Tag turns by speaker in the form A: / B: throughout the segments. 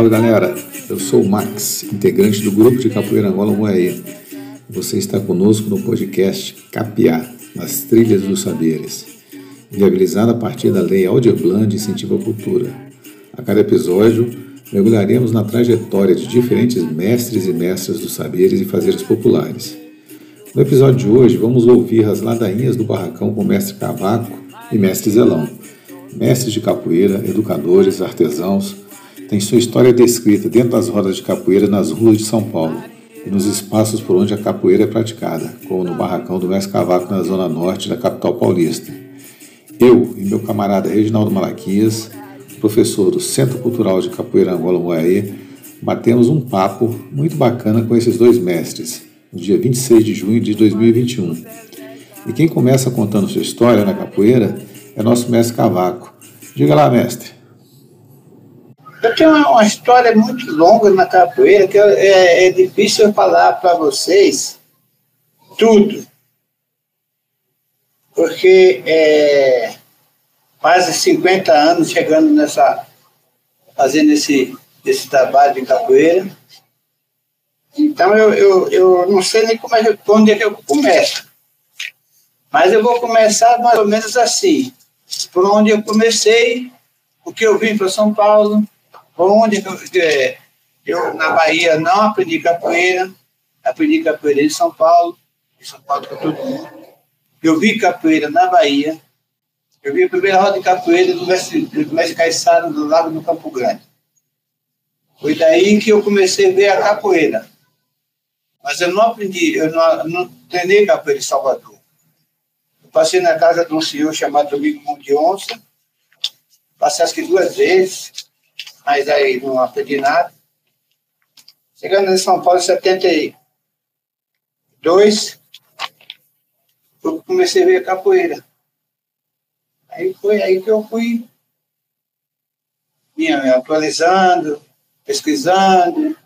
A: Salve galera, eu sou o Max, integrante do grupo de Capoeira Angola Moaí. Você está conosco no podcast Capiá, nas trilhas dos saberes, viabilizado a partir da Lei Aldir Blanc de Incentivo à Cultura. A cada episódio, mergulharemos na trajetória de diferentes mestres e mestras dos saberes e fazeres populares. No episódio de hoje, vamos ouvir as ladainhas do barracão com mestre Cavaco e mestre Zelão. Mestres de capoeira, educadores, artesãos, têm sua história descrita dentro das rodas de capoeira nas ruas de São Paulo e nos espaços por onde a capoeira é praticada, como no barracão do mestre Cavaco na zona norte da capital paulista. Eu e meu camarada Reginaldo Malaquias, professor do Centro Cultural de Capoeira Angola Moaê, batemos um papo muito bacana com esses dois mestres, no dia 26 de junho de 2021. E quem começa contando sua história na capoeira é nosso mestre Cavaco. Diga lá, mestre.
B: Eu tenho uma história muito longa na capoeira que é, é difícil falar para vocês tudo. Porque é, quase 50 anos chegando nessa. fazendo esse, esse trabalho de capoeira. Então eu, eu, eu não sei nem como é, onde é que eu começo. Mas eu vou começar mais ou menos assim. Por onde eu comecei, o que eu vim para São Paulo, onde eu, eu, na Bahia, não aprendi capoeira, aprendi capoeira em São Paulo, em São Paulo para todo mundo. Eu vi capoeira na Bahia, eu vi a primeira roda de capoeira do mestre, do mestre Caiçara, do Lago do Campo Grande. Foi daí que eu comecei a ver a capoeira. Mas eu não aprendi, eu não, não treinei capoeira em Salvador. Eu passei na casa de um senhor chamado Domingo Mão de Onça, passei acho que duas vezes, mas aí não aprendi nada. Chegando em São Paulo em 72, eu comecei a ver capoeira. Aí foi aí que eu fui me atualizando, pesquisando,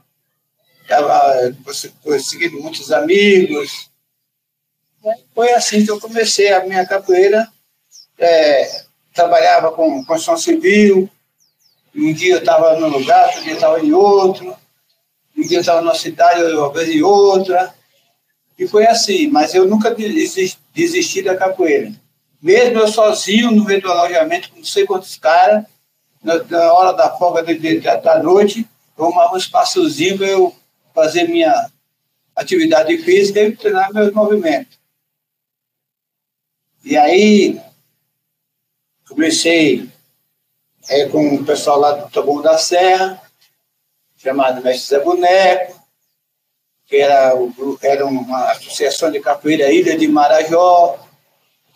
B: conseguindo muitos amigos. Foi assim que eu comecei a minha capoeira. É, trabalhava com construção civil. Um dia eu estava num lugar, outro dia eu estava em outro. Um dia eu estava numa cidade, outra vez em outra. E foi assim, mas eu nunca desisti da capoeira. Mesmo eu sozinho no meio do alojamento, com não sei quantos caras, na, na, hora da folga de, de, da noite, eu arrumava um espaçozinho para eu fazer minha atividade física e treinar meus movimentos. E aí, comecei é, com o pessoal lá do Taboão da Serra, chamado Mestre Zé Boneco, que era, o, era uma associação de capoeira Ilha de Marajó.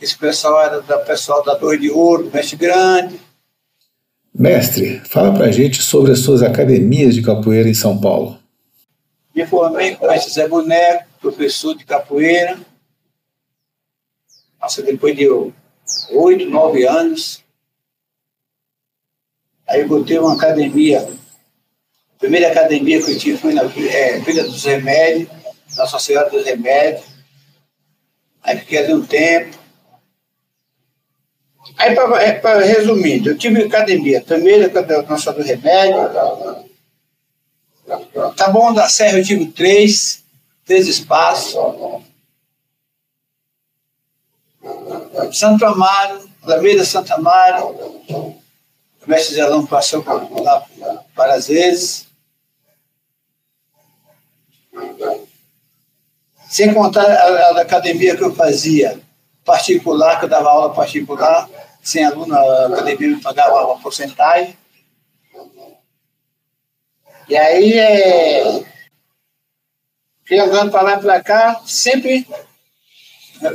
B: Esse pessoal era do pessoal da Torre de Ouro, do Mestre Grande.
A: Mestre, fala pra gente sobre as suas academias de capoeira em São Paulo.
B: Me formei com o mestre Zé Boneco, professor de capoeira. Nossa, depois de oito, nove anos. Aí eu botei uma academia. A primeira academia que eu tive foi na é, Vila dos Remédios, Nossa Senhora dos Remédios. Aí fiquei ali um tempo. Aí, para é, resumir, eu tive academia. Primeira, Nossa Senhora dos Remédios. Tá bom da Serra eu tive três, três espaços. Santo Amaro, Alameda Santo Amaro, o mestre Zelão passou lá várias vezes. Sem contar a, a, academia que eu fazia particular, que eu dava aula particular, sem aluno, a academia me pagava uma porcentagem. E aí, é, fui andando para lá e para cá, sempre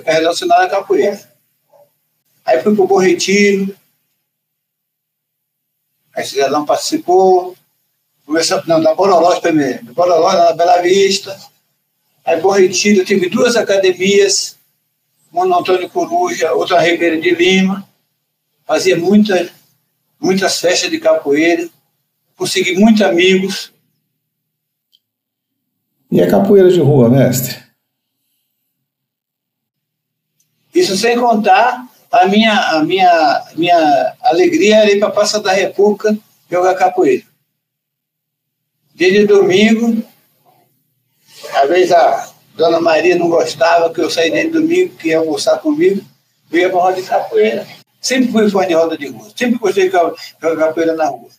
B: relacionado à capoeira. Aí fui para o Bom Retiro, aí Cidadão participou, começou, não, da Borolóis primeiro, da Borolóis, na Bela Vista, aí Bom Retiro, eu tive duas academias, uma no Antônio Coruja, outra na Ribeira de Lima, fazia muita, muitas festas de capoeira, consegui muitos amigos.
A: E a capoeira de rua, mestre?
B: Isso sem contar a minha, a minha, minha alegria era ir para a Praça da República jogar capoeira. Dia de domingo, às vezes a dona Maria não gostava que eu saísse de domingo, que ia almoçar comigo, eu ia para roda de capoeira. Sempre fui fã de roda de rua, sempre gostei de capoeira na rua.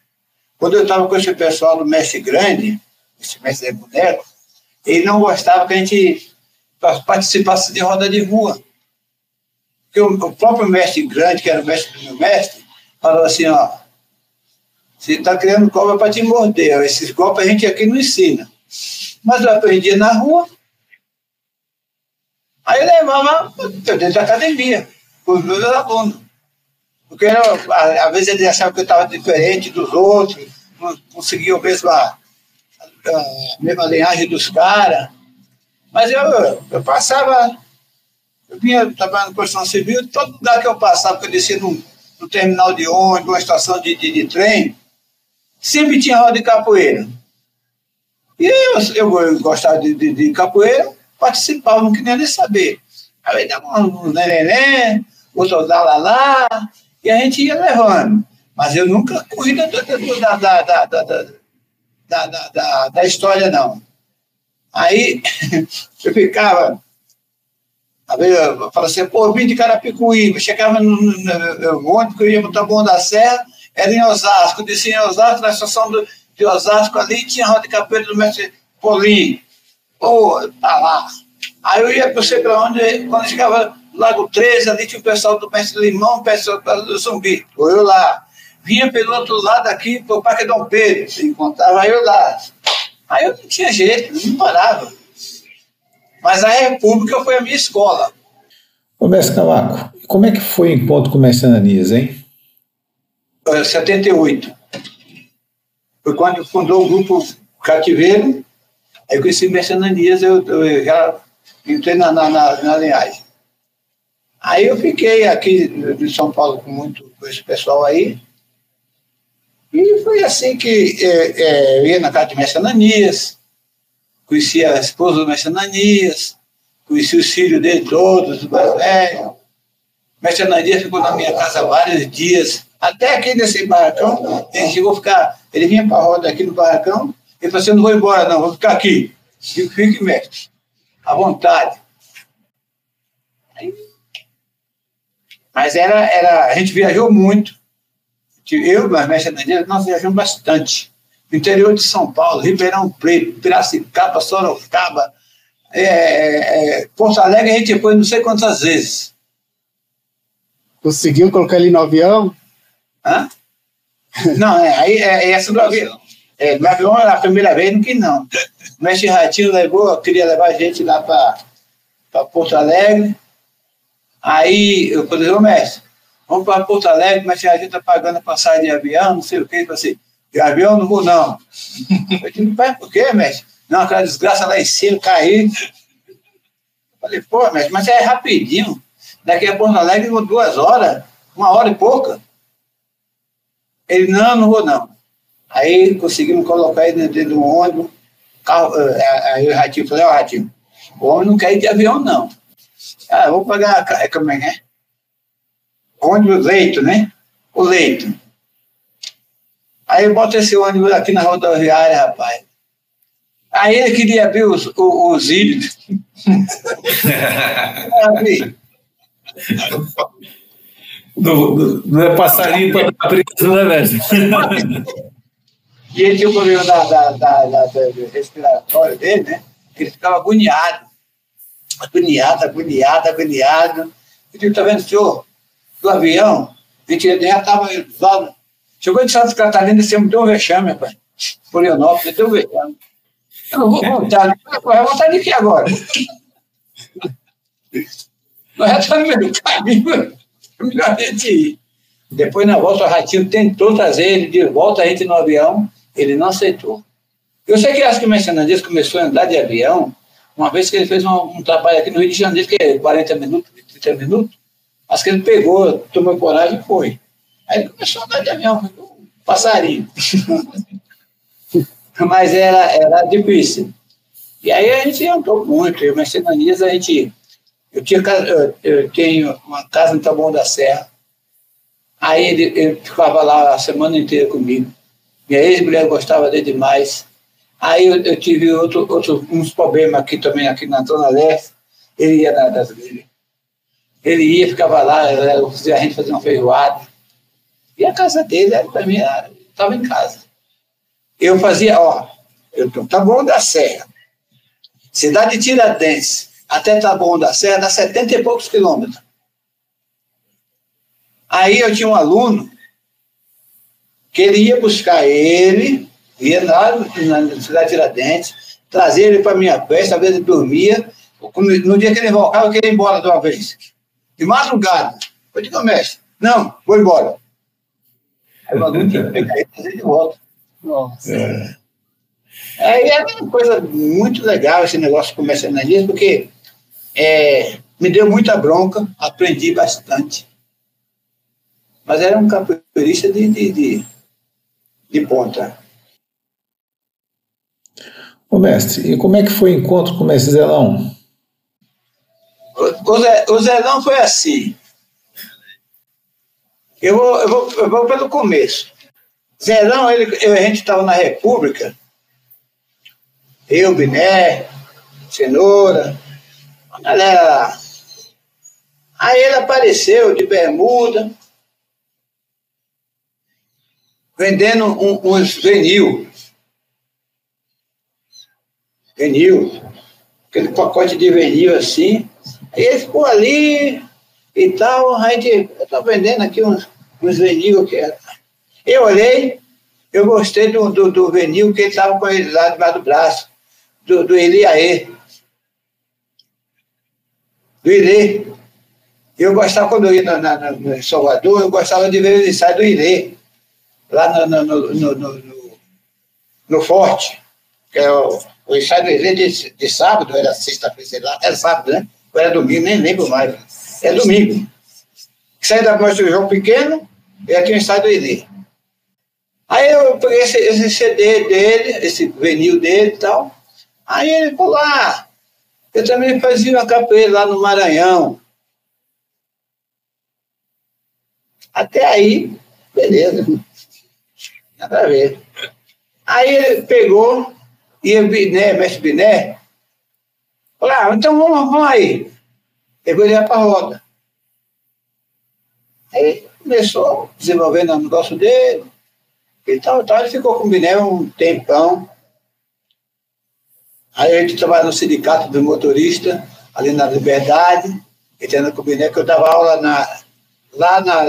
B: Quando eu estava com esse pessoal do Mestre Grande, esse mestre boneco, ele não gostava que a gente participasse de roda de rua. Porque o, próprio mestre grande, que era o mestre do meu mestre, falou assim, ó, você está criando cobra para te morder. Esses golpes a gente aqui não ensina. Mas eu aprendi na rua. Aí eu levava dentro da academia, com os meus alunos. Porque às vezes eles achavam que eu estava diferente dos outros, não conseguia a mesma, a mesma linhagem dos caras. Mas eu, eu passava, eu vinha trabalhando na construção civil, todo lugar que eu passava, que eu descia no terminal de ônibus, uma estação de, de, de trem, sempre tinha roda de capoeira. E eu, eu, eu gostava de, de, de, capoeira, participava, não queria nem saber. Aí dava um neném, outro lá, lá, lá, e a gente ia levando. Mas eu nunca corri da, da, da, da, da, da, da, da história, não. Aí eu ficava, às vezes eu assim, pô, eu vim de Carapicuíba, chegava no, no, no ônibus que eu ia para o Taboão da Serra, era em Osasco, descia em Osasco, na estação do, de Osasco ali, tinha a roda de capoeira do mestre Polim. Pô, tá lá. Aí eu ia, não sei para onde, quando chegava Lago 13, ali tinha o pessoal do mestre Limão, o pessoal do Zumbi. Eu lá. Vinha pelo outro lado aqui, para o Parque Dom Pedro, encontrava eu lá. Aí eu não tinha jeito, não parava. Mas a República foi a minha escola.
A: Ô, mestre Cavaco, como é que foi o encontro com o mestre Ananias, hein?
B: 78. Foi quando fundou o grupo Cativeiro. Aí eu conheci Mercenanias, eu, eu já entrei na, na, na, na linhagem. Aí eu fiquei aqui de São Paulo com muito com esse pessoal aí. E foi assim que é, é, eu ia na casa de Mestre Ananias, conheci a esposa do Mestre Ananias, conheci os filhos dele todos, os mais velhos. Mestre Ananias ficou na minha casa vários dias, até aqui nesse barracão, ele chegou a ficar, ele vinha para a roda aqui no barracão, ele falou assim, eu não vou embora não, vou ficar aqui. Fique, mestre, à vontade. Aí, mas era, era, a gente viajou muito. Eu, mas mestre Daniel, nós viajamos bastante. Interior de São Paulo, Ribeirão Preto, Piracicaba, Sorocaba, é, é, Porto Alegre, a gente foi não sei quantas vezes.
C: Conseguiu colocar ele no avião?
B: Hã? Não, é, aí é, é essa do avião. É, no avião a primeira vez, não que não. O mestre Ratinho levou, queria levar a gente lá para Porto Alegre. Aí eu falei, ô mestre, vamos para Porto Alegre, mas a gente está pagando a passagem de avião, não sei o quê. Ele falou assim, avião não vou não. Eu disse, pai, por quê, mestre? Não, aquela desgraça lá em cima, cair. Falei, pô, mestre, mas é rapidinho. Daqui a Porto Alegre, duas horas, uma hora e pouca. Ele, não, não vou não. Aí conseguimos colocar ele dentro de um ônibus. Carro, eh, eh, aí o Ratinho falou, ó, Ratinho, o homem não quer ir de avião, não. Ah, vou pagar, é, como é que é? Ônibus leito, né? O leito. Aí eu boto esse ônibus aqui na rodoviária, rapaz. Aí ele queria abrir os, os, os ilhos.
A: Não, é passarinho para estar preso, né, velho?
B: E ele tinha o problema da, da, da, da, da respiratório dele, né? Ele ficava agoniado. Agoniado, agoniado, agoniado. Eu digo, tá vendo, senhor? Do avião, a gente já estava lá. Chegou de Santa Catarina e me deu um vexame, rapaz. Florianópolis, deu um vexame. Eu não vou voltar. Vai voltar de quê agora? Nós já estamos no meio do caminho melhor a gente ir. Depois, na volta, o Ratinho tentou trazer ele de volta a gente no avião, ele não aceitou. Eu sei que acho que o Mercenários começou a andar de avião, uma vez que ele fez um, um, trabalho aqui no Rio de Janeiro, que é 40 minutos, 30 minutos, acho que ele pegou, tomou coragem e foi. Aí ele começou a andar de avião, um passarinho. Mas era, era difícil. E aí a gente andou muito, eu e a gente eu, tinha, eu, eu tenho uma casa no Taboão da Serra. Aí ele, ele ficava lá a semana inteira comigo. Minha ex-mulher gostava dele demais. Aí eu, eu, tive outro, outro, uns problemas aqui também, aqui na Zona Leste. Ele ia na, das, ele, ele ia, ficava lá, a gente fazia uma feijoada. E a casa dele, para mim, estava em casa. Eu fazia, ó, eu tá bom da Serra, cidade de Tiradentes, até tá bom da Serra, dá 70 e poucos quilômetros. Aí eu tinha um aluno que ele ia buscar ele, ia lá na cidade de Tiradentes, trazer ele para minha festa, às vezes ele dormia. No dia que ele voltava, eu queria ir embora de uma vez. De madrugada. Eu digo, mestre, não, vou embora. Aí o aluno tinha que pegar ele e trazer de volta. Nossa. É. Aí é uma coisa muito legal esse negócio de comercialismo, porque é, me deu muita bronca, aprendi bastante. Mas era um capoeirista de, de, de, de ponta.
A: Ô mestre, e como é que foi o encontro com o mestre Zelão?
B: O, Zé, o Zelão foi assim. Eu vou, eu vou, eu vou pelo começo. Zelão, ele, a gente estava na República, eu, Biné, Cenoura, a galera lá. Aí ele apareceu de bermuda, vendendo um, uns vinil. Vinil. Aquele pacote de vinil assim. Aí ele ficou ali e tal. A gente, estou vendendo aqui uns, uns vinil que era. Eu olhei, eu gostei do, do, do que ele estava com ele lá debaixo do braço, do, do Eliaê. Do Ilê. Eu gostava, quando eu ia na, na, Salvador, eu gostava de ver o ensaio do Ilê, lá no, no, no, no, no Forte, que é o, o ensaio do Ilê de, de sábado, era sexta-feira, sei lá, era sábado, né? Ou era domingo, nem lembro mais. É domingo. Saí da mostra do João Pequeno, e aqui o ensaio do. Aí eu peguei esse, esse CD dele, esse vinil dele e tal. Aí ele falou: Ah, eu também fazia uma capoeira lá no Maranhão. Até aí, beleza. Nada a ver. Aí ele pegou, e o Biné, mestre Biné, falou: ah, então vamos, vamos aí. Pegou ele para a roda. Aí começou desenvolvendo o negócio dele e tal, tal. Ele ficou com o Biné um tempão. Aí a gente trabalhava no sindicato do motorista, ali na Liberdade, entendendo com o Biné, que eu dava aula na, lá na,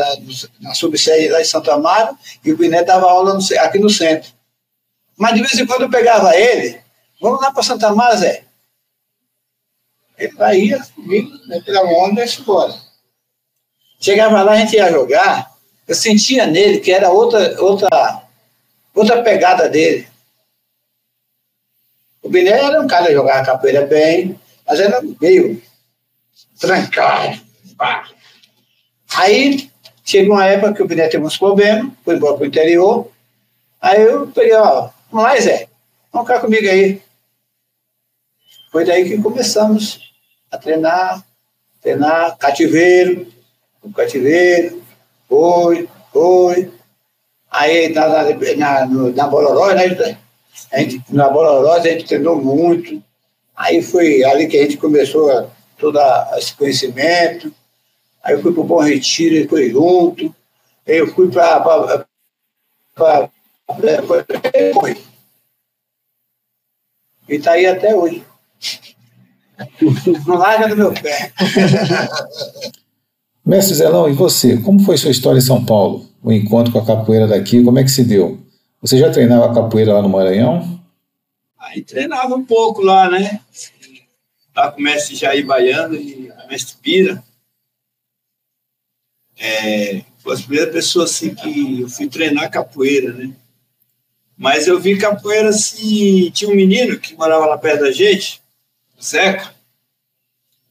B: na subsede lá em Santo Amaro, e o Biné dava aula no, aqui no centro. Mas de vez em quando eu pegava ele, vamos lá para Santa Amaro, Zé. Ele vai ia comigo, pela onda e embora. Chegava lá, a gente ia jogar, eu sentia nele que era outra, outra Outra pegada dele. O Biné era um cara que jogava capoeira bem, mas era meio trancado. Aí chegou uma época que o Biné teve uns problemas, foi embora para o interior. Aí eu peguei, ó, vamos lá, Zé, vamos cá comigo aí. Foi daí que começamos a treinar, treinar cativeiro, o cativeiro, foi, foi, Aí na, na, na Boloró, né? A gente, na Boloró a gente treinou muito. Aí foi ali que a gente começou a, todo esse conhecimento. Aí eu fui para o Bom Retiro, ele foi junto. Aí eu fui para. E está aí até hoje. Não larga do meu pé.
A: Mestre Zelão, e você? Como foi sua história em São Paulo? O encontro com a capoeira daqui, como é que se deu? Você já treinava capoeira lá no Maranhão?
C: Aí treinava um pouco lá, né? Lá com o mestre Jair Baiano e o mestre Pira. É, foi a primeira pessoa assim que eu fui treinar capoeira, né? Mas eu vi capoeira assim. Tinha um menino que morava lá perto da gente, o Zeca,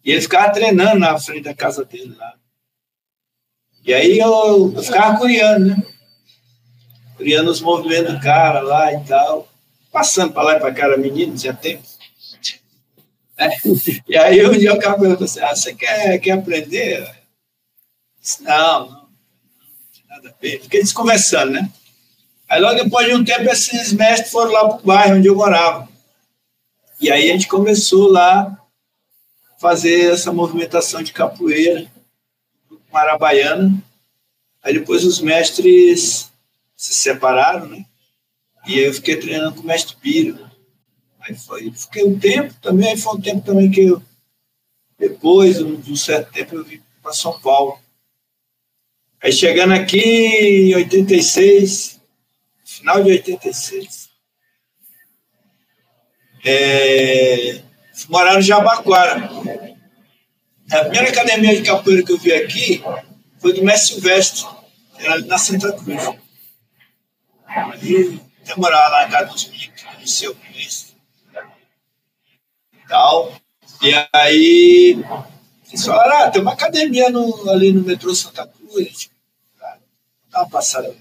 C: e ele ficava treinando na frente da casa dele lá. E aí eu, eu ficava curiando, né? Curiando os movimentos do cara lá e tal. Passando para lá e para cá, era menino, tinha tempo. É. E aí um dia o cara perguntou assim, ah, você quer, quer aprender? Eu disse, não, não, não, não nada a ver. Fiquei desconversando, né? Aí logo depois de um tempo, esses mestres foram lá para o bairro onde eu morava. E aí a gente começou lá fazer essa movimentação de capoeira, marabaiana. Aí depois os mestres se separaram, né? E eu fiquei treinando com o mestre Piro. Aí foi, fiquei um tempo também, aí foi um tempo também que eu, depois, de um certo tempo, eu vim para São Paulo. Aí chegando aqui em 86, final de 86, é, fui morar no Jabaquara. A primeira academia de capoeira que eu vi aqui foi do mestre Silvestre, era na Santa Cruz. Aí eu morava lá na casa dos meninos, que conheceu o mestre. E tal. E aí eles falaram, ah, tem uma academia no, ali no metrô Santa Cruz. Ah, dá uma passada.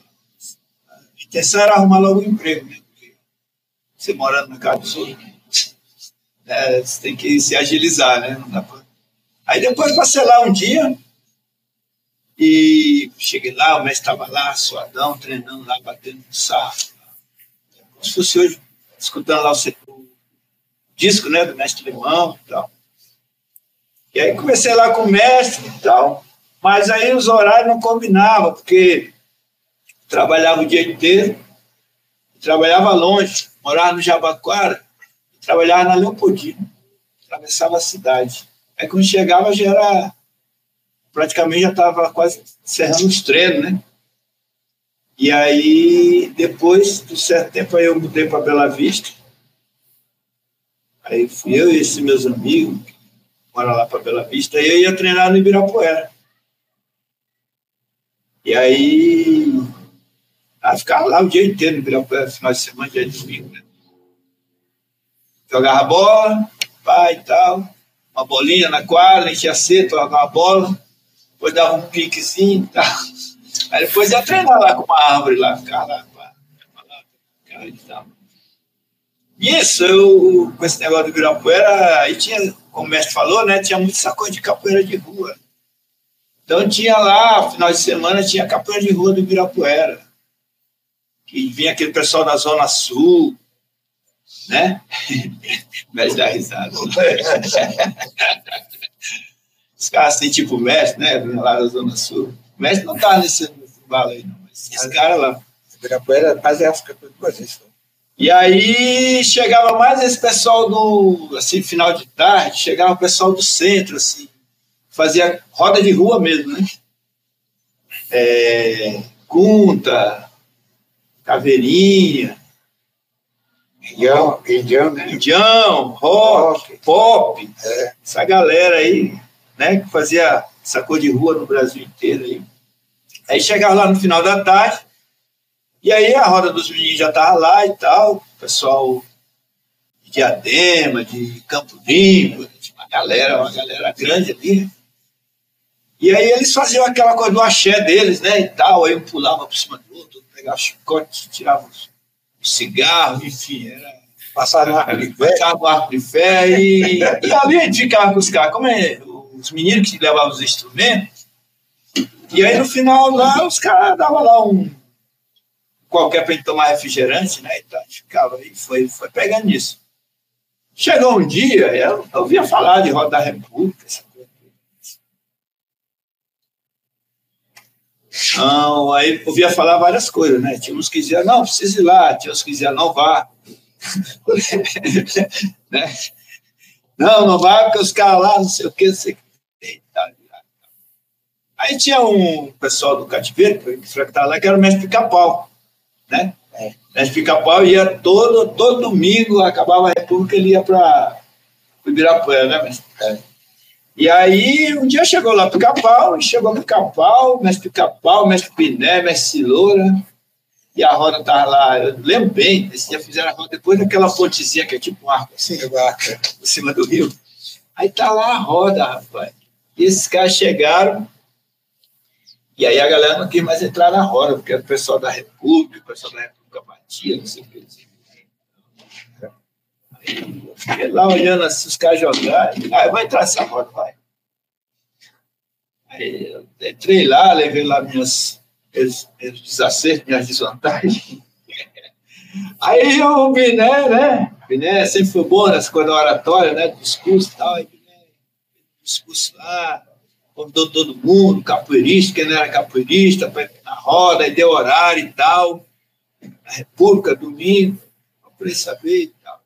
C: A intenção era arrumar logo um emprego, né? Porque você morando na casa dos outros, né? você tem que se agilizar, né? Não dá pra... Aí depois passei lá um dia e cheguei lá, o mestre estava lá, suadão, treinando lá, batendo sarro. Como se fosse hoje, escutando lá o, o disco né, do mestre Limão e tal. E aí comecei lá com o mestre e tal, mas aí os horários não combinavam, porque trabalhava o dia inteiro, trabalhava longe, morava no Jabaquara, trabalhava na Leopoldina, atravessava a cidade. Aí quando chegava já era, praticamente já estava quase encerrando os treinos, né? E aí, depois de um certo tempo, aí eu mudei para Bela Vista. Aí fui eu e esses meus amigos, mora lá para Bela Vista, e eu ia treinar no Ibirapuera. E aí, a ficar lá o dia inteiro no Ibirapuera, final de semana, dia de domingo, né? Jogava bola, pai e tal, uma bolinha na quadra, enchia cedo, jogava uma bola, depois dava um piquezinho e tal. Aí depois ia treinar lá com uma árvore lá, ficar lá, e tal. Isso, eu, com esse negócio do Ibirapuera, aí tinha como o mestre falou, né, tinha muito sacode de capoeira de rua. Então tinha lá, final de semana, tinha capoeira de rua do Ibirapuera. Que vinha aquele pessoal da Zona Sul, né? mestre da risada. Os caras assim, tipo mestre, né? Lá da Zona Sul. O mestre não tá nesse vale aí, não. Mas esse cara lá.
B: Ibirapuera quase coisa isso.
C: E aí chegava mais esse pessoal do assim, final de tarde, chegava o pessoal do centro, assim, fazia roda de rua mesmo, né? É, Cunta, Caveirinha,
B: Indião, indião, né?
C: Indião, rock, pop, é. essa galera aí, né, que fazia sacou de rua no Brasil inteiro aí. Aí chegava lá no final da tarde, e aí a roda dos meninos já estava lá e tal, o pessoal de Diadema, de Campo Limpo, uma galera, uma galera grande ali. E aí eles faziam aquela coisa do axé deles, né, e tal, aí um pulava por cima do outro, pegava chicote, tirava o cigarro, enfim, era...
B: Passava no arco de fé.
C: Passava no arco de fé e, e ali a gente ficava com os caras, como é, os meninos que levavam os instrumentos, e aí no final lá os caras davam lá um qualquer para ele tomar refrigerante, né? Então, ficava aí, foi, foi pegando nisso. Chegou um dia, eu, eu ouvia falar de Roda da República, essa Não, aí ouvia falar várias coisas, né? Tinha uns que diziam, não, precisa ir lá, tinha uns que diziam, não vá. né? Não, não vá, porque os caras lá, não sei o que, não sei o que. Aí tinha um pessoal do cativeiro, que estava lá, que era o mestre pica-pau né? É. Mestre Pica-Pau ia todo, todo domingo, acabava a República, ele ia para o Ibirapuera, né, mestre? É. E aí, um dia chegou lá Pica-Pau, chegou Pica-Pau, mestre Pica-Pau, mestre Piné, mestre Ciloura, e a roda estava lá, eu lembro bem, esse dia fizeram a roda depois daquela pontezinha que é tipo um arco, assim, arco, por cima do rio. Aí tá lá a roda, rapaz. E esses caras chegaram, e aí a galera não quis mais entrar na roda, porque era o pessoal da República, o pessoal da República batia, não sei o que. Fiquei lá olhando assim, os caras jogarem. Ah, vou entrar nessa roda, vai. Aí eu entrei lá, levei lá minhas, meus, meus desacertos, minhas desvantagens. Aí o Biné, né? Biné sempre foi bom nessa coisa oratória, né? Discurso e tal. Aí Biné, discurso lá, convidou todo mundo, capoeirista, quem não era capoeirista, na roda, aí deu horário e tal. Na República, domingo. Eu falei saber e tal.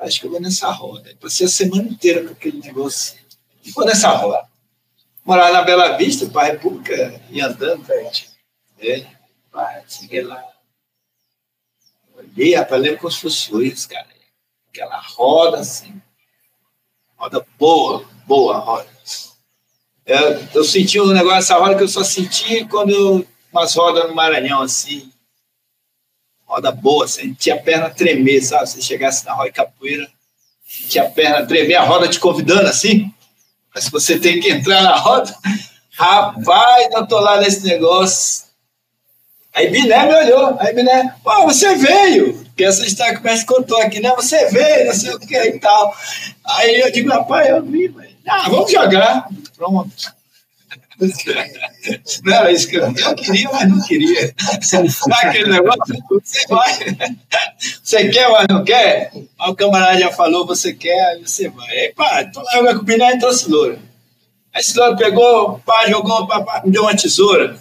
C: Acho que eu vou nessa roda. Passei a semana inteira com aquele negócio. E vou nessa roda. Morar na Bela Vista, para a República, e andando, velho. É, cheguei lá. Olhei, rapaz, lembro como se fosse hoje, cara. Aquela roda assim. Roda boa, boa roda. Eu, eu senti um negócio, essa roda que eu só senti quando eu. Umas rodas no Maranhão, assim. Roda boa, sentia a perna tremer, sabe? Se chegasse na roda capoeira, sentia a perna tremer, a roda te convidando assim. Mas você tem que entrar na roda. Rapaz, eu tô lá nesse negócio. Aí Biné me olhou. Aí Biné, pô, você veio. Que essa história que o mestre contou aqui, né? Você veio, não sei o que e tal. Aí eu digo, rapaz, eu vi, mas... Ah, vamos jogar. Pronto. Não era isso que eu, eu queria, mas não queria. Sabe aquele negócio? Você vai. Você quer, mas não quer? Aí o camarada já falou, você quer, aí você vai. Aí, pá, tô lá jogando com o Biné e trouxe loura. Aí esse louro pegou, pá, jogou, pá, pá, me deu uma tesoura.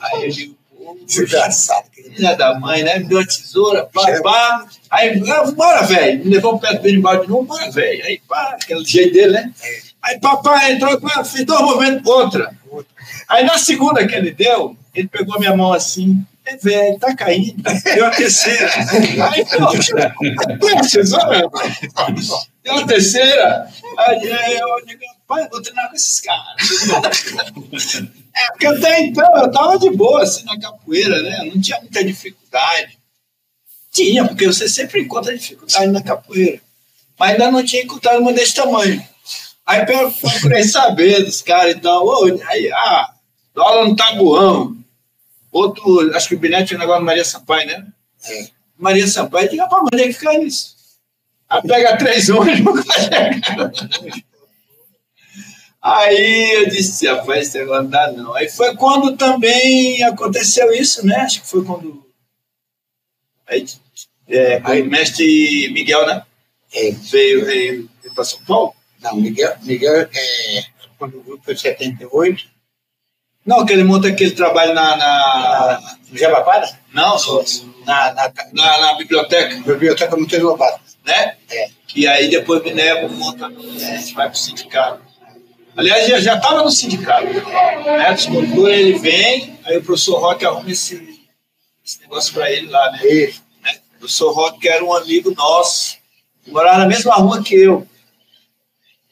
C: Aí eu digo, Desgraçado. Filha da mãe, né? Me deu uma tesoura, pá, pá. Aí, ah, bora, velho. Me levou perto dele embaixo de novo, bora, velho. Aí, pá, aquele jeito dele, né? Aí, papai entrou, pá, fiz dois movimentos, outra. Aí, na segunda que ele deu, ele pegou minha mão assim. É, velho, tá caindo. Deu a terceira. Aí, pô. Deu a terceira. Aí, eu digo, pai, vou treinar com esses caras. É, porque até então eu tava de boa, assim, na capoeira, né? Não tinha muita dificuldade. Tinha, porque você sempre encontra dificuldade na capoeira. Mas ainda não tinha encontrado uma desse tamanho. Aí eu procurei saber dos caras e tal. aí, ah, dólar no tabuão. Outro, acho que o Binet tinha um negócio Maria Sampaio, né? É. Maria Sampaio, diga, pra onde é que fica isso? Aí pega três ônibus, Aí eu disse, rapaz, esse negócio não dá não. Aí foi quando também aconteceu isso, né? Acho que foi quando. Aí, é, aí o mestre Miguel, né? É. Veio, veio, veio para São Paulo?
B: Não, Miguel, Miguel é, quando o grupo foi 78.
C: Não, que ele monta aquele trabalho na. na...
B: No Jabapada?
C: Não, no,
B: na, na,
C: na, na biblioteca.
B: Biblioteca Monteiro Lobato.
C: Né? É. E aí depois Minerva monta, é, vai para o sindicato. Aliás, já estava no sindicato. Né? Descultura, ele vem, aí o professor Roque arruma esse, esse negócio para ele lá, né? né? O professor Roque era um amigo nosso, morava na mesma rua que eu.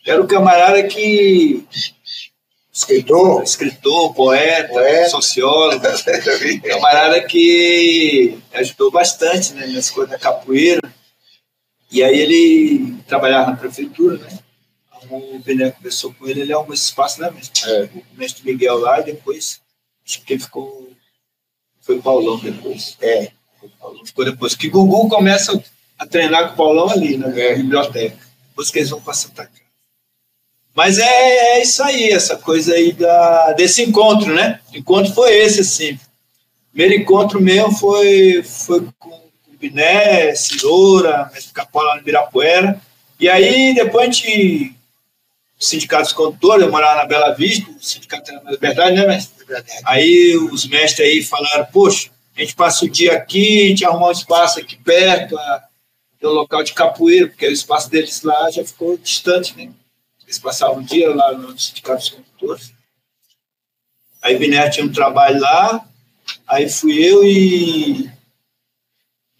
C: Era o camarada que.
B: Escritor.
C: Escritor, poeta, poeta. sociólogo. camarada que ajudou bastante né, nessa coisa da capoeira. E aí ele trabalhava na prefeitura, né? o Bené conversou com ele, ele arrumou esse espaço, né? É. O mestre Miguel lá, e depois, acho que ele ficou. Foi o Paulão depois.
B: É.
C: O Paulão ficou depois. Que Gugu começa a treinar com o Paulão ali, na é. biblioteca. Depois que eles vão para Santa Casa. Mas é, é, isso aí, essa coisa aí da, desse encontro, né? O encontro foi esse, assim. O primeiro encontro mesmo foi, foi com o Biné, Ciroura, mestre Capola lá no Ibirapuera. E aí depois a gente sindicatos condutores, eu morava na Bela Vista, o sindicato era na Liberdade, né, mestre? Aí os mestres aí falaram, poxa, a gente passa o dia aqui, a gente arruma um espaço aqui perto, tem um local de capoeira, porque o espaço deles lá já ficou distante, né? Eles passavam o dia lá no sindicato dos condutores. Aí Biné tinha um trabalho lá, aí fui eu e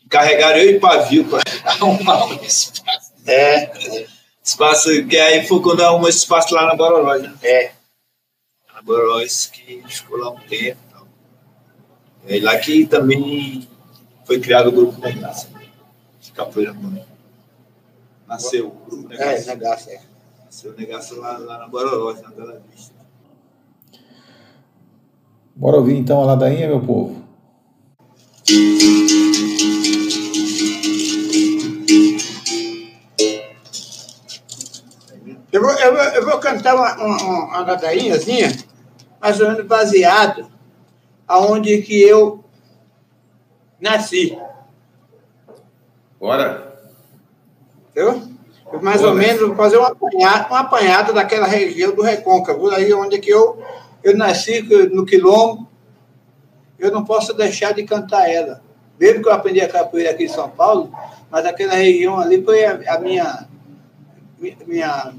C: carregaram eu e Pavio para arrumar um espaço.
B: É.
C: Espaço, que aí foi quando arrumou esse espaço lá na Bororós, né?
B: É.
C: Na Bororós, que ficou lá um tempo. Então. É lá que também foi criado o grupo Negaça. Capoeira. Nasceu o grupo
B: Negaça. É, Negaça, é.
C: O Negaça lá, lá na Bororós, na Bela Vista.
A: Bora ouvir então a ladainha, meu povo.
B: Eu vou, eu vou, eu vou cantar uma, uma, uma ladainhazinha, mais ou menos baseado aonde que eu nasci.
A: Bora.
B: Entendeu? Mais Boa, ou menos vou fazer um apanhado, um apanhado daquela região do Recôncavo, aí onde que eu, eu nasci, no quilombo. Eu não posso deixar de cantar ela. Mesmo que eu aprendi a capoeira aqui em São Paulo, mas aquela região ali foi a, a minha, minha.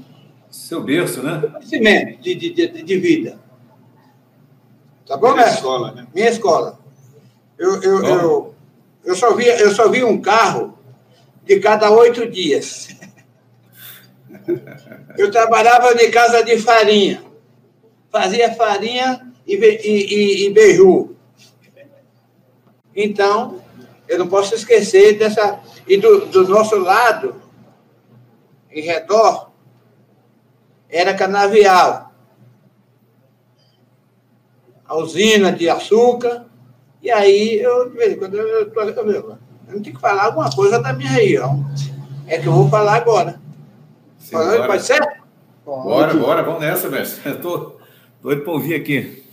A: Seu berço, né?
B: Conhecimento de, de, de, de vida. Tá bom, Minha escola, né? Minha escola. Eu, eu, eu, eu, só vi, eu só vi um carro de cada oito dias. Eu trabalhava de casa de farinha. Fazia farinha e, e, e, e beiju. Então, eu não posso esquecer dessa. E do, do nosso lado, em redor, era canavial. A usina de açúcar. E aí, eu, quando, eu, eu, eu, eu, eu tenho que falar alguma coisa da minha região. É que eu vou falar agora. Falando, pode ser?
A: Bora, bora, vamos nessa, mestre. Estou doido para ouvir aqui.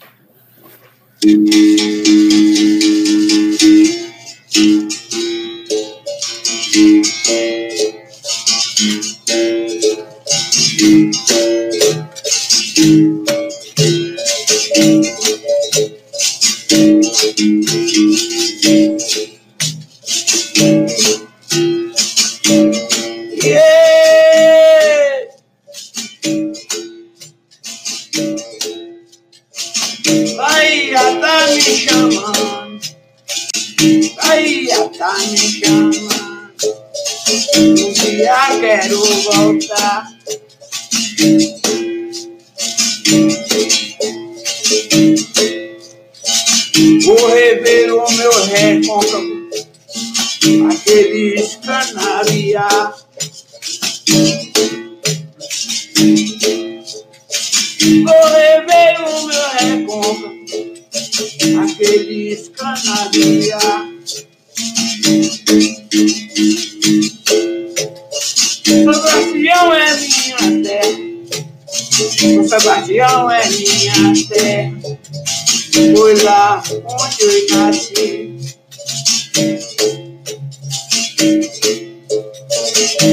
B: Bate,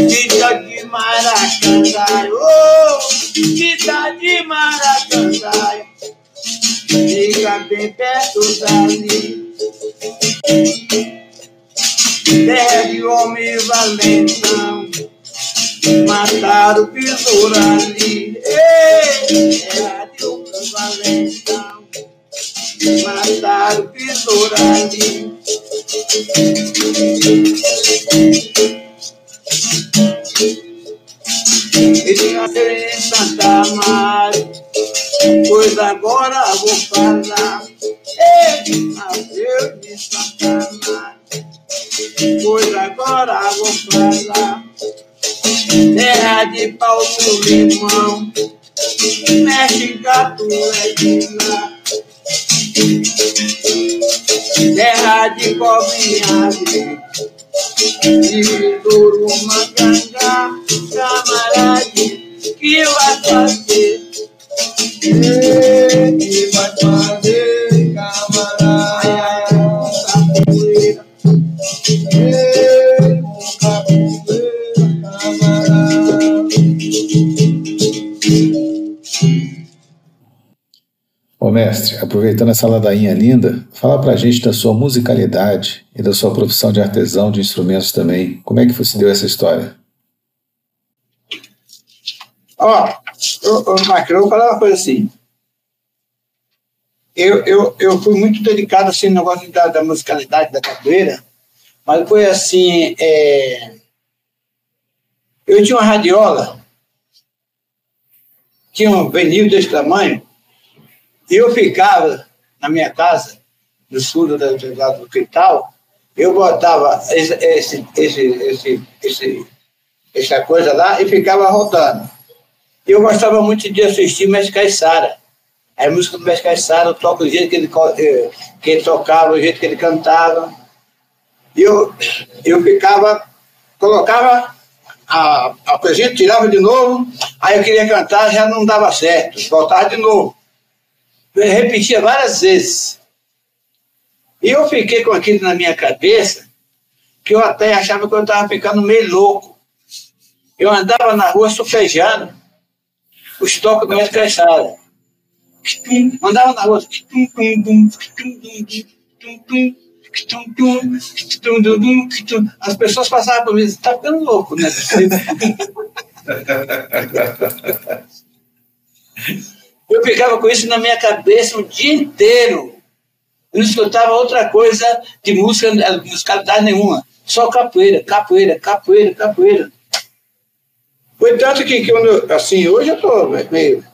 B: Grita de maracandário, grita de maracanã. fica bem perto dali. Terra de homem valentão, mataram o ali. Ei, terra de homem valentão matar, triturar. E tinha em Santa Maria, pois agora vou falar. Ele nasceu de Santa Maria, pois agora vou falar. Terra de pau do limão, mexe gato é de lá. Terra de cobrinhagem, de duro mangangá, camarade, que vai fazer?
C: E, que vai fazer, camarada? Ei,
A: aproveitando essa ladainha linda, fala pra gente da sua musicalidade e da sua profissão de artesão de instrumentos também. Como é que você deu essa história?
B: Ó, oh, Marcos, eu vou falar uma coisa assim. Eu, eu, eu fui muito dedicado assim, no negócio da, da musicalidade da capoeira, mas foi assim. É... Eu tinha uma radiola, tinha um vinil desse tamanho, eu ficava na minha casa, no sul do, do quintal, eu botava esse, esse, esse, esse, essa coisa lá e ficava rodando. Eu gostava muito de assistir Mestre Sara. A música do Mestre Sara, eu toco do jeito que ele, eh, que ele tocava, o jeito que ele cantava. Eu, eu ficava, colocava a, a coisinha, tirava de novo, aí eu queria cantar, já não dava certo, voltava de novo repetia várias vezes. E eu fiquei com aquilo na minha cabeça, que eu até achava que eu estava ficando meio louco. Eu andava na rua sufejando os do mestre Caixara. Andava na rua. As pessoas passavam por mim, está ficando louco, né? Eu ficava com isso na minha cabeça o dia inteiro. Eu não escutava outra coisa de música, musicalidade nenhuma. Só capoeira, capoeira, capoeira, capoeira. Foi tanto que, que eu, assim, hoje eu estou meio,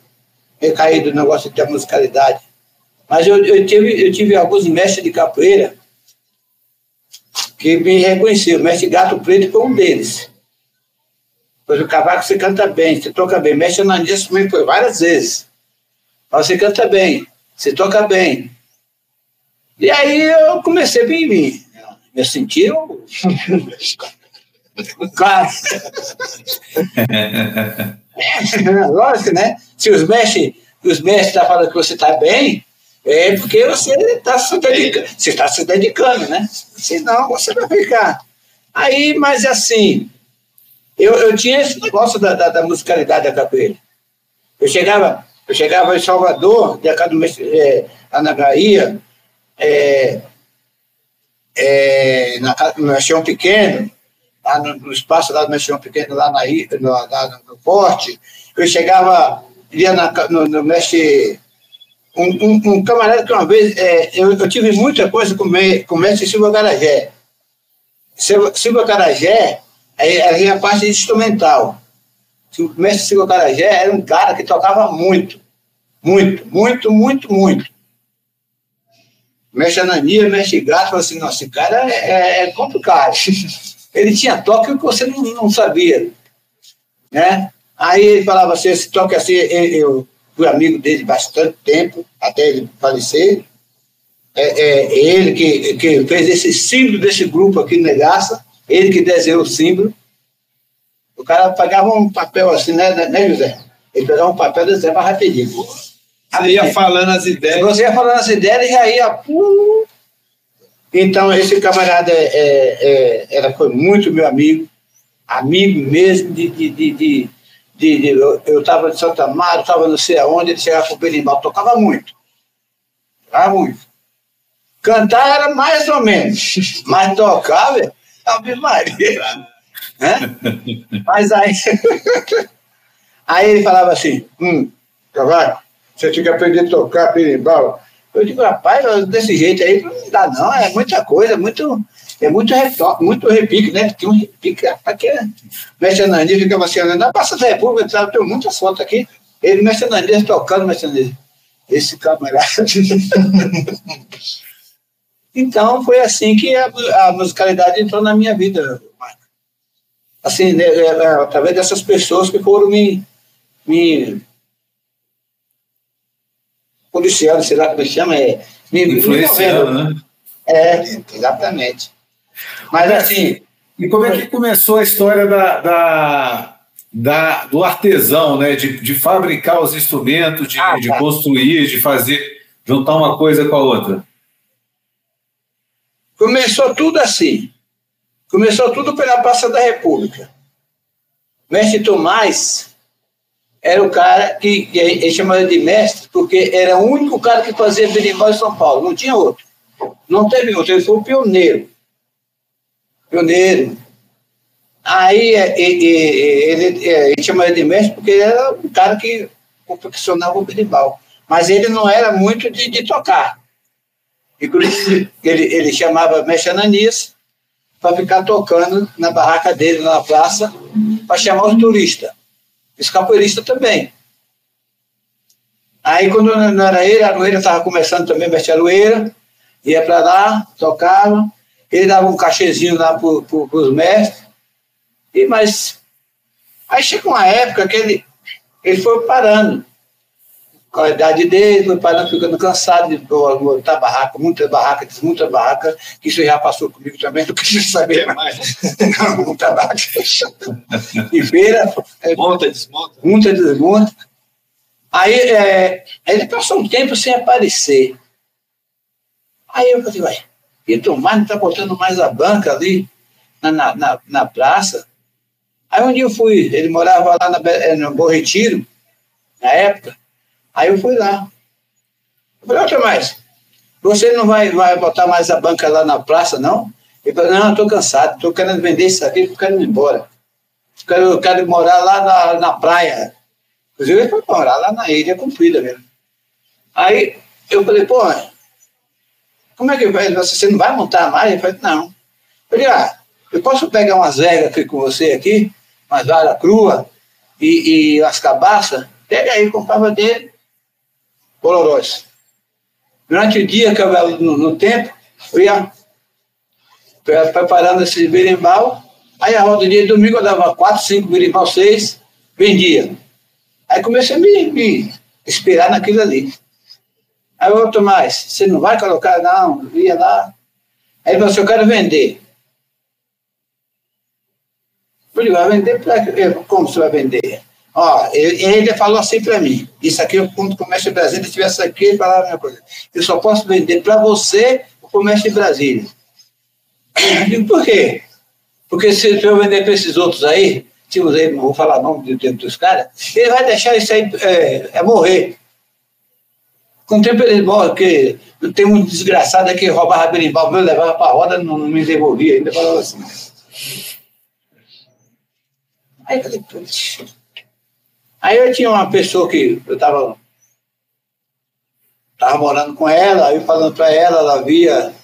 B: meio caído no negócio de musicalidade. Mas eu, eu, tive, eu tive alguns mestres de capoeira que me reconheceu. O mestre Gato Preto foi um deles. Pois o cavaco você canta bem, você toca bem. Mestre Ananias também foi várias vezes. Mas você canta bem, você toca bem. E aí eu comecei a me, me sentir. claro. é, lógico, né? Se os mestres os mestres estão tá falando que você está bem, é porque você está se dedicando, você está se dedicando, né? Senão você vai ficar. Aí, mas assim, eu, eu tinha esse negócio da, da, da musicalidade da capoeira. Eu chegava, eu chegava em Salvador, de cá do, é, na Bahia, é, é, na, no Mexão Pequeno, lá no, no, espaço lá do Mexão Pequeno, lá, na, no, lá no eu chegava, ia na, no, no Mestre um, um, um, camarada que uma vez, é, eu, eu, tive muita coisa com, me, com o mestre Silva Carajé. Silva, Silva Carajé aí, a parte instrumental. O mestre Silva Carajé era um cara que tocava muito, muito, muito, muito, muito. O mestre Anania, o mestre Gato, falou assim, nossa, esse cara é, é, é complicado. Ele tinha toque que você não, não sabia. Né? Aí ele falava assim, esse toque assim, eu, fui amigo dele bastante tempo, até ele falecer. É, é ele que, que fez esse símbolo desse grupo aqui no Negaça, ele que desenhou o símbolo. O cara pegava um papel assim, né, né, né José? Ele pegava um papel e desenhava rapidinho.
C: Você ia falando as ideias.
B: Você ia falando as ideias e já ia. Pum. Então, esse camarada é, é, era, foi muito meu amigo, amigo mesmo de, de, de, de de, de eu estava em Santa Maria, estava não sei aonde, ele chegava com o berimbau, tocava muito. Tocava muito. Cantar era mais ou menos, mas tocar, velho, Ave Maria. Mas aí, aí ele falava assim, hum, cavalo, você tinha que aprender a tocar berimbau. Eu digo, rapaz, desse jeito aí não dá não, é muita coisa, muito, é muito retoque, muito repique, né? Tem um repique, aqui é. Mestre Ananias ficava assim, na Praça da República, sabe? tem muitas fotos aqui. Ele, Mestre Ananias, tocando, Ananias. Esse camarada. então, foi assim que a, a, musicalidade entrou na minha vida, Marco. Assim, né, é, é, através dessas pessoas que foram me, me policiando, sei lá como chama, é, me,
C: influenciando, me né?
B: É, exatamente. Mas assim.
C: E como é que começou a história da, da, da do artesão, né? De, de fabricar os instrumentos, de, ah, tá. de construir, de fazer, juntar uma coisa com a outra?
B: Começou tudo assim. Começou tudo pela Praça da República. Mestre Tomás era o cara que, que ele chamava de mestre, porque era o único cara que fazia berimbau em São Paulo, não tinha outro. Não teve outro, ele foi o pioneiro pioneiro. Aí é, ele, ele, ele chama ele de mestre porque ele era um cara que confeccionava o berimbau. Mas ele não era muito de, de tocar. Inclusive, ele, ele chamava mestre Ananias para ficar tocando na barraca dele, na praça, para chamar os turistas. Os capoeiristas também. Aí, quando não era ele, a Aroeira estava começando também, mestre Aroeira, ia para lá, tocava, ele dava um cachezinho lá para os mestres, e, mas aí chegou uma época que ele, ele foi parando. Com a idade dele, foi parando, ficando cansado de montar barraca, muita barraca, muita barraca, que isso já passou comigo também, não quis saber mais. muita barraca. e feira.
C: É, monta, desmonta.
B: Monta, desmonta. Aí é, ele passou um tempo sem aparecer. Aí eu falei, vai, E Tomás não está botando mais a banca ali na, na, na, na praça. Aí um dia eu fui, ele morava lá na, eh, no Bom Retiro, na época. Aí eu fui lá. Eu falei, ô Tomás, você não vai, vai botar mais a banca lá na praça, não? Ele falou, não, estou cansado, estou querendo vender isso aqui, estou querendo ir embora. Eu quero, eu quero morar lá na, na praia. Inclusive, ele foi morar lá na ilha comprida mesmo. Aí eu falei, pô, como é que vai? Você não vai montar mais? Ele falou, não. Eu falei, ah, eu posso pegar umas vegas aqui com você aqui, umas varas crua e, e umas cabaças? Pega aí, comprava dele, Colorós. Durante o dia eu ia no, no tempo, eu ia preparando esse berimbau, aí a roda dia de domingo eu dava quatro, cinco berimbau, seis, vendia. Aí comecei a me, me inspirar naquilo ali. Aí o Tomás, você não vai colocar? Não, ia lá. Aí ele falou assim, eu quero vender. Eu falei, vai vender para Como você vai vender? Ó, ele, ele falou assim para mim, isso aqui, quando o comércio de Brasília estivesse aqui, ele falava a mesma coisa. Eu só posso vender para você o comércio de Brasília. Eu digo, por quê? Porque se eu vender para esses outros aí, tipo, aí, não vou falar o nome dos caras, ele vai deixar isso aí é, é morrer. Com o tempo ele morre, porque tem um desgraçado que roubava berimbau, meu levava para a roda, não, não me devolvia, ainda falava assim. Aí eu falei, putz. Aí eu tinha uma pessoa que eu estava tava morando com ela, aí falando para ela, ela via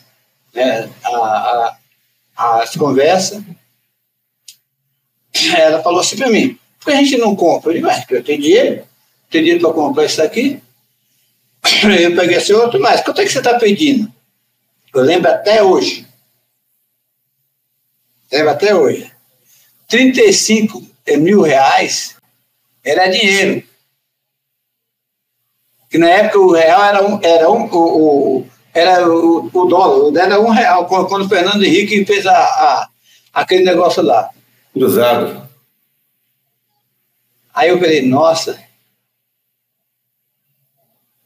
B: né, a, a, as conversas. Ela falou assim para mim, por que a gente não compra? Eu digo, é, eu tenho dinheiro, tenho dinheiro para comprar isso aqui. Eu peguei assim, outro, mas quanto é que você está pedindo? Eu lembro até hoje. Lembro até hoje. 35 mil reais era dinheiro. Que na época o real era um, era um, o, o era o, o dólar, era um real, quando o Fernando Henrique fez a, a, aquele negócio lá.
A: Cruzado.
B: Aí eu falei, nossa,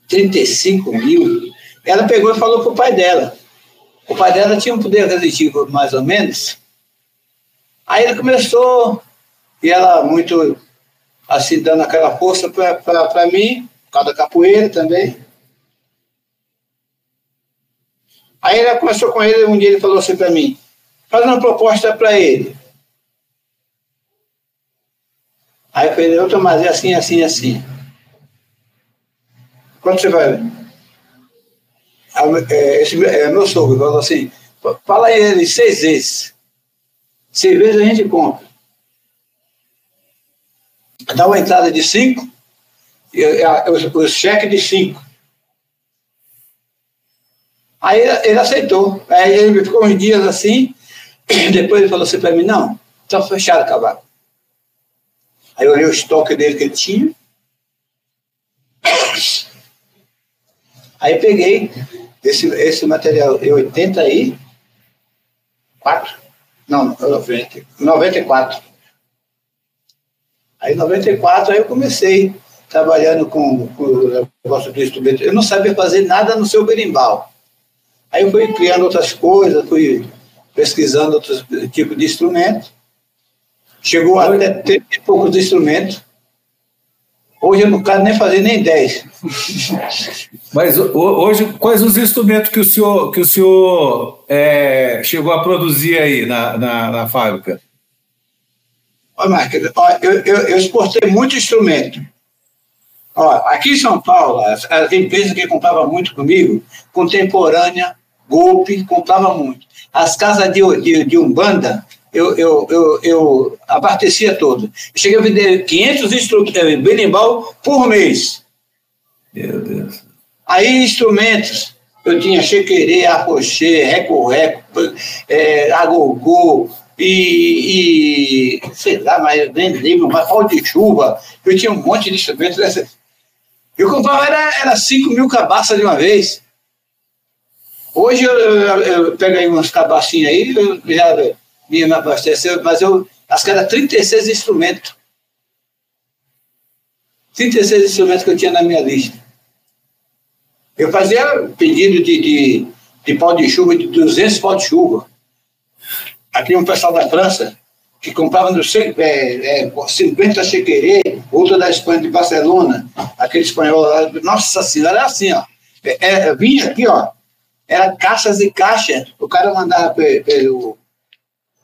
B: 35 mil. Ela pegou e falou para o pai dela. O pai dela tinha um poder aquisitivo, mais ou menos. Aí ele começou, e ela muito assim, dando aquela força para mim, por causa da capoeira também. Aí ela começou com ele, um dia ele falou assim para mim, faz uma proposta para ele. Aí eu falei, eu estou mais assim, assim, assim. Quando você vai... É, esse, é, meu sogro falou assim, fala ele seis vezes. Seis vezes a gente compra. Dá uma entrada de cinco, o cheque de cinco. Aí ele aceitou. Aí ele ficou uns dias assim, depois ele falou assim para mim, não, está fechado o cavalo. Aí eu olhei o estoque dele que ele tinha. Aí peguei esse, esse material em 80 aí, 4, não, 90, 94. Aí em 94 aí eu comecei trabalhando com, com o negócio do instrumento. Eu não sabia fazer nada no seu berimbau. Aí eu fui criando outras coisas, fui pesquisando outros tipos de instrumentos. Chegou até 30 e poucos instrumentos. Hoje eu não quero nem fazer nem 10.
A: Mas hoje, quais os instrumentos que o senhor, que o senhor é, chegou a produzir aí na, na, na fábrica?
B: Olha, Marcos, eu, eu, eu exportei muito instrumento. Ó, aqui em São Paulo, as, as empresas que compravam muito comigo, contemporânea, golpe, comprava muito. As casas de, de, de Umbanda, eu, eu, eu, eu abastecia todo. Cheguei a vender 500 instrumentos, eh, berimbau por mês.
A: Meu Deus.
B: Aí, instrumentos, eu tinha chequerê, apochê, reco-reco, é, agogô, e, e, sei lá, mas nem lembro, mas pau de chuva. Eu tinha um monte de instrumentos. Eu comprava, era, era 5 mil cabaças de uma vez. Hoje eu, eu, eu pego aí umas cabacinhas aí, eu já me abasteceu, mas eu acho que era 36 instrumentos. 36 instrumentos que eu tinha na minha lista. Eu fazia pedido de, de, de pau de chuva, de 200 pau de chuva. Aqui um pessoal da França que comprava no, é, é, 50 chequerê, outra da Espanha, de Barcelona, aquele espanhol lá, nossa senhora, era assim, ó. É, é, vinha aqui, ó, era caixas e caixas, o cara mandava pelo,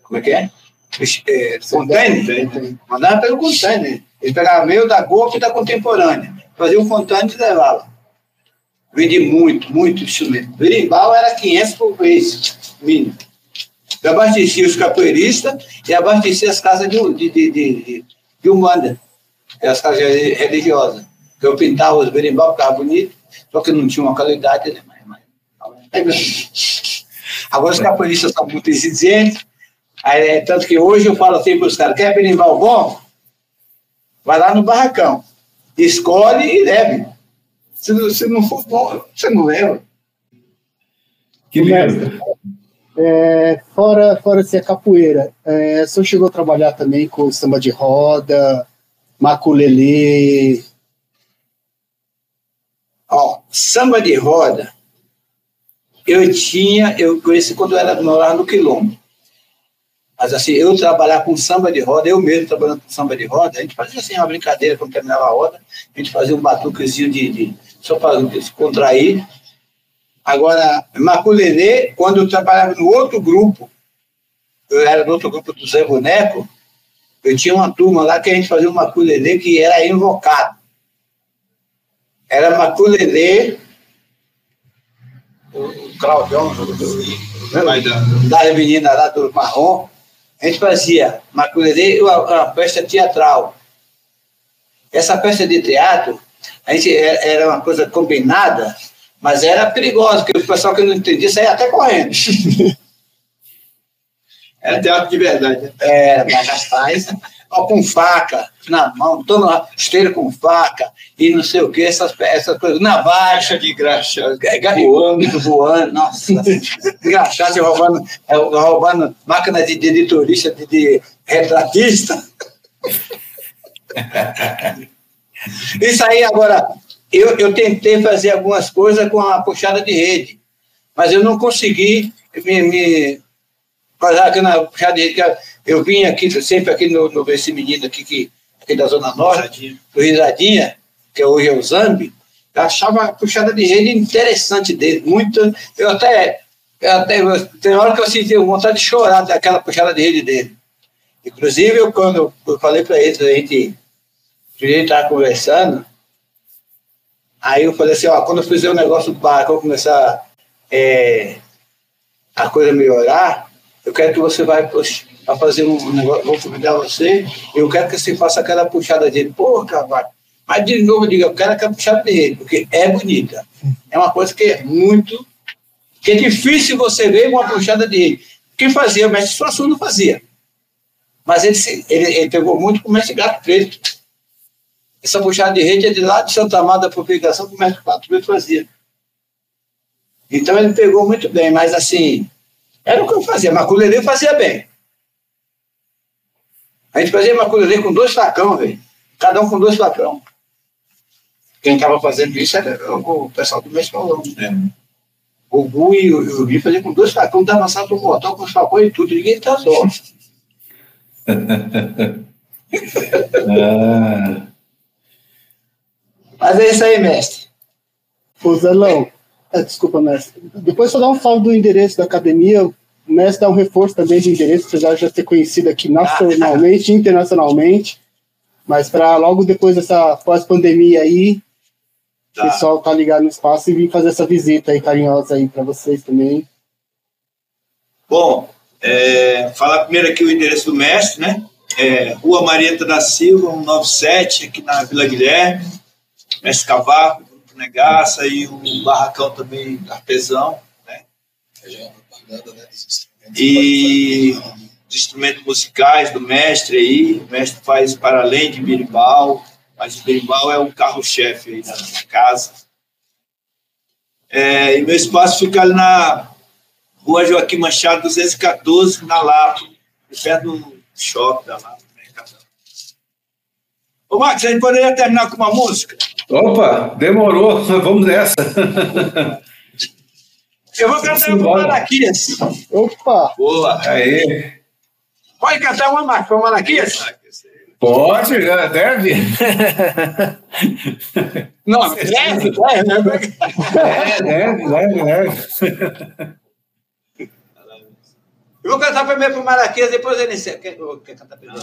B: como é que é? é container, mandava pelo container. Ele pegava meio da Golf e da Contemporânea, fazia um container e levava. Vendi muito, muito instrumento. Berimbau era 500 por vez, mínimo. Eu abastecia os capoeiristas e abastecia as casas de, de, de, de, de Umbanda, é as casas religiosas. Eu pintava os berimbau, ficava bonito, só que não tinha uma qualidade, né? Mas, mas... Agora os capoeiristas são muito exigentes, aí, é, tanto que hoje eu falo assim para os caras, quer berimbau bom? Vai lá no barracão, escolhe e leve. Se, se não for bom, você não leva.
A: Que merda.
D: É, fora, fora ser capoeira, é, o senhor chegou a trabalhar também com samba de roda, maculelê?
B: Ó, samba de roda, eu tinha, eu conheci quando eu era morar no Quilombo. Mas assim, eu trabalhar com samba de roda, eu mesmo trabalhando com samba de roda, a gente fazia assim uma brincadeira quando terminava a roda, a gente fazia um batuquezinho de, de só para contrair, Agora, Maculelê, quando eu trabalhava no outro grupo, eu era do outro grupo do Zé Boneco, eu tinha uma turma lá que a gente fazia um Maculelê que era invocado. Era Maculelê, o Claudião, da menina lá do Marrom, a gente fazia Maculelê, uma, uma festa teatral. Essa festa de teatro, a gente era uma coisa combinada, mas era perigoso, porque o pessoal que não entendia saía até correndo.
C: Era teatro de verdade.
B: É, mas rapaz, ó, com faca na mão, todo esteira com faca e não sei o que, essas, essas coisas, na baixa
C: de graxa,
B: voando, voando, nossa, engraxate roubando, é, roubando máquina de, de editorista, de, de retratista. Isso aí agora, eu, eu tentei fazer algumas coisas com a puxada de rede, mas eu não consegui me, me fazer aquela puxada de rede. Eu vim aqui, sempre aqui no, no esse menino aqui, que, aqui da Zona Norte, do Risadinha, que hoje é o Zambi, eu achava a puxada de rede interessante dele, muito. Eu até, eu até tem hora que eu senti vontade de chorar daquela puxada de rede dele. Inclusive, eu, quando eu falei para ele, a gente, a gente estava conversando, Aí eu falei assim, ó, quando eu fizer o um negócio do barco, começar é, a coisa melhorar, eu quero que você a fazer um negócio, vou convidar você, eu quero que você faça aquela puxada dele. Pô, cavalo. Mas de novo eu digo, eu quero aquela puxada dele, porque é bonita. É uma coisa que é muito. que é difícil você ver uma puxada de rede. Quem fazia, o mestre Suassuna fazia. Mas ele, ele, ele pegou muito com o mestre Gato Preto. Essa puxada de rede é de lá de Santa Amada para publicação que o mestre Quatro Mil fazia. Então ele pegou muito bem, mas assim, era o que eu fazia. Maculelê fazia bem. A gente fazia maculelê com dois facão, velho. Cada um com dois facão. Quem estava fazendo isso era o pessoal do Mescolão. É. O Gu e o Gui faziam com dois facão, dava salto no botão com os facões e tudo. Ninguém tá só. ah. Mas é isso aí, mestre.
D: Ô, Zelão, é, desculpa, mestre. Depois só dá um salve do endereço da academia. O mestre dá um reforço também de endereço, apesar já ser conhecido aqui nacionalmente, internacionalmente. Mas para logo depois dessa pós-pandemia aí, tá. o pessoal tá ligado no espaço e vir fazer essa visita aí carinhosa aí para vocês também.
C: Bom, é, falar primeiro aqui o endereço do mestre, né? É, Rua Marieta da Silva, 197, aqui na Vila Guilherme. Mestre Cavaco, Grupo Negaça e o Barracão também artesão, né? E os instrumentos musicais do mestre aí, o mestre faz para além de berimbau, mas o berimbau é o carro-chefe aí da casa. É, e meu espaço fica ali na Rua Joaquim Machado, 214, na Lapa, perto do shopping da Lapa. Ô, Max, a gente poderia terminar com uma música?
A: Opa, demorou, vamos nessa.
C: Eu vou cantar uma para Malaquias.
D: Opa!
E: Boa.
A: Aí.
C: Pode cantar uma mais para Malaquias?
A: Pode, já deve.
C: Não, deve, deve.
A: É, deve, deve, deve.
C: Eu vou cantar primeiro para Malaquias, depois ele encerra. Quer, quer cantar primeiro?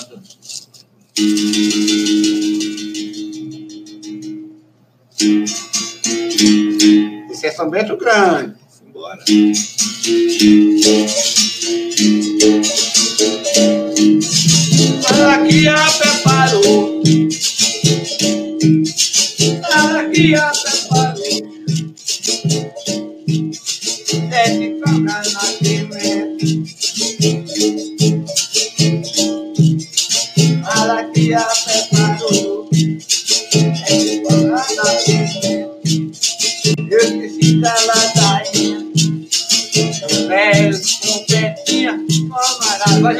C: Esse é São Bento Grande.
E: Embora.
C: Malaquias preparou. Malaquias preparou. Da ladainha. Os velhos trompetinha. Camarada, vai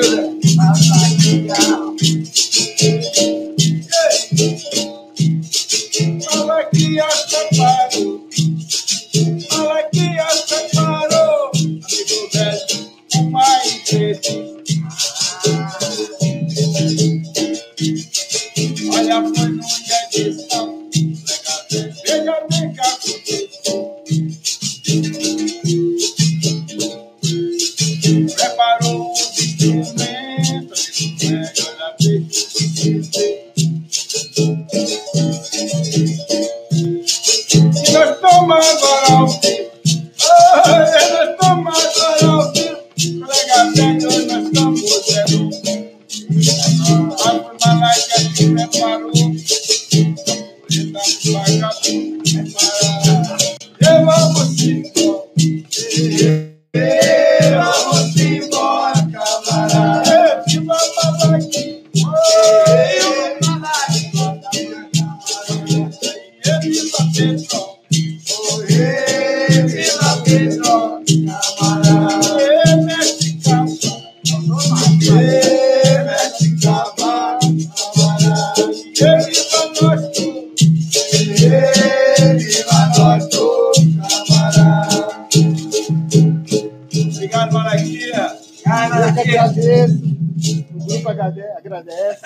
D: agradece.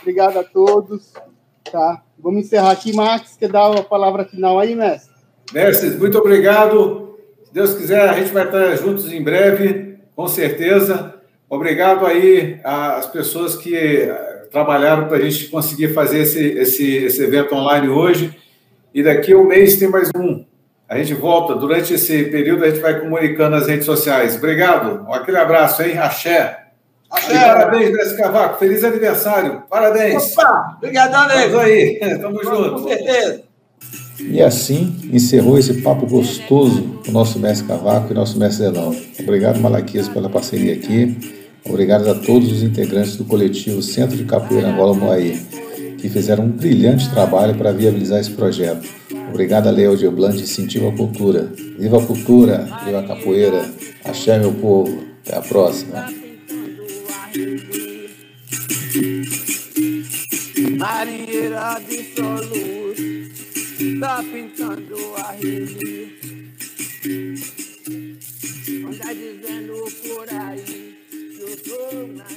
D: Obrigado a todos. Tá? Vamos encerrar aqui. Max, quer dar a palavra final aí, mestre?
A: Mestres, muito obrigado. Se Deus quiser, a gente vai estar juntos em breve, com certeza. Obrigado aí às pessoas que eh, trabalharam para a gente conseguir fazer esse, esse, esse evento online hoje. E daqui a um mês tem mais um. A gente volta. Durante esse período, a gente vai comunicando nas redes sociais. Obrigado. Aquele abraço, hein? Axé. Parabéns, Mestre Cavaco. Feliz aniversário. Parabéns.
C: Opa, obrigadão,
A: Estamos
C: nego.
A: aí. Tamo
C: Com
A: junto.
C: certeza.
F: E assim encerrou esse papo gostoso com o nosso mestre Cavaco e nosso mestre Zelão. Obrigado, Malaquias, pela parceria aqui. Obrigado a todos os integrantes do coletivo Centro de Capoeira Angola Moaí, que fizeram um brilhante trabalho para viabilizar esse projeto. Obrigado a Leo de Blanc e Incentivo à Cultura. Viva a cultura, viva a capoeira. Axé, meu povo. Até a próxima.
B: Marinheira de solo tá pintando a rede. Anda dizendo por aí que eu sou mais